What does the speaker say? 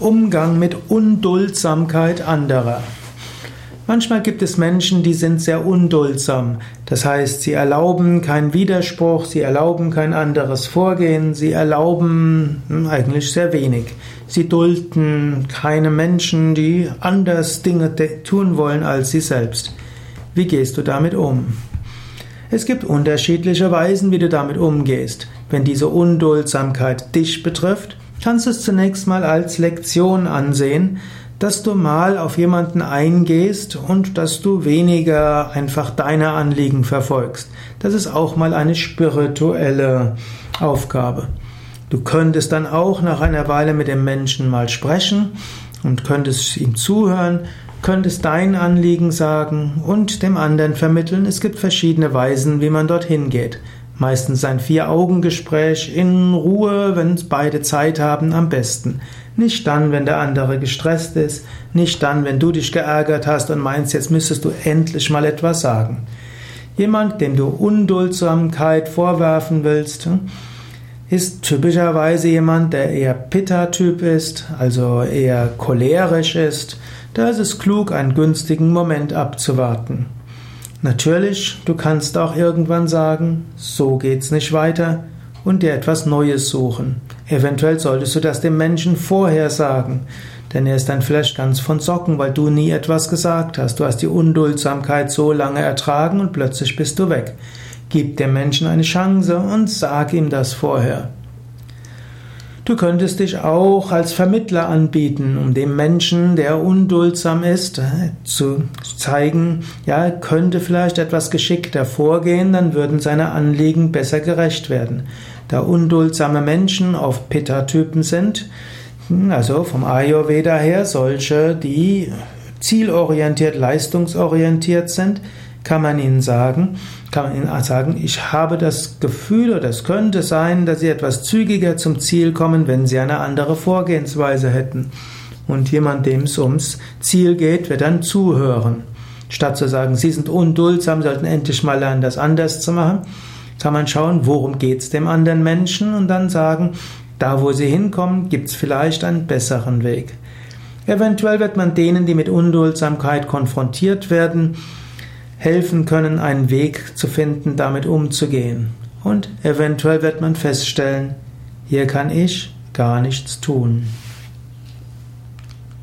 Umgang mit Unduldsamkeit anderer. Manchmal gibt es Menschen, die sind sehr unduldsam. Das heißt, sie erlauben keinen Widerspruch, sie erlauben kein anderes Vorgehen, sie erlauben hm, eigentlich sehr wenig. Sie dulden keine Menschen, die anders Dinge tun wollen als sie selbst. Wie gehst du damit um? Es gibt unterschiedliche Weisen, wie du damit umgehst. Wenn diese Unduldsamkeit dich betrifft, kannst du es zunächst mal als Lektion ansehen, dass du mal auf jemanden eingehst und dass du weniger einfach deine Anliegen verfolgst. Das ist auch mal eine spirituelle Aufgabe. Du könntest dann auch nach einer Weile mit dem Menschen mal sprechen und könntest ihm zuhören, könntest dein Anliegen sagen und dem anderen vermitteln. Es gibt verschiedene Weisen, wie man dorthin geht. Meistens ein Vier-Augen-Gespräch in Ruhe, wenn beide Zeit haben, am besten. Nicht dann, wenn der andere gestresst ist, nicht dann, wenn du dich geärgert hast und meinst, jetzt müsstest du endlich mal etwas sagen. Jemand, dem du Unduldsamkeit vorwerfen willst, ist typischerweise jemand, der eher Pitta-Typ ist, also eher cholerisch ist. Da ist es klug, einen günstigen Moment abzuwarten. Natürlich, du kannst auch irgendwann sagen, so geht's nicht weiter und dir etwas Neues suchen. Eventuell solltest du das dem Menschen vorher sagen, denn er ist dann vielleicht ganz von Socken, weil du nie etwas gesagt hast. Du hast die Unduldsamkeit so lange ertragen und plötzlich bist du weg. Gib dem Menschen eine Chance und sag ihm das vorher. Du könntest dich auch als Vermittler anbieten, um dem Menschen, der unduldsam ist, zu zeigen, ja, er könnte vielleicht etwas geschickter vorgehen, dann würden seine Anliegen besser gerecht werden. Da unduldsame Menschen oft Pitta-Typen sind, also vom Ayurveda her solche, die zielorientiert, leistungsorientiert sind, kann man ihnen sagen, kann man ihnen sagen, ich habe das Gefühl oder es könnte sein, dass sie etwas zügiger zum Ziel kommen, wenn sie eine andere Vorgehensweise hätten. Und jemand, dem es ums Ziel geht, wird dann zuhören. Statt zu sagen, sie sind unduldsam, sollten endlich mal lernen, das anders zu machen, kann man schauen, worum geht es dem anderen Menschen und dann sagen, da wo sie hinkommen, gibt es vielleicht einen besseren Weg. Eventuell wird man denen, die mit Unduldsamkeit konfrontiert werden, helfen können, einen Weg zu finden, damit umzugehen. Und eventuell wird man feststellen, hier kann ich gar nichts tun.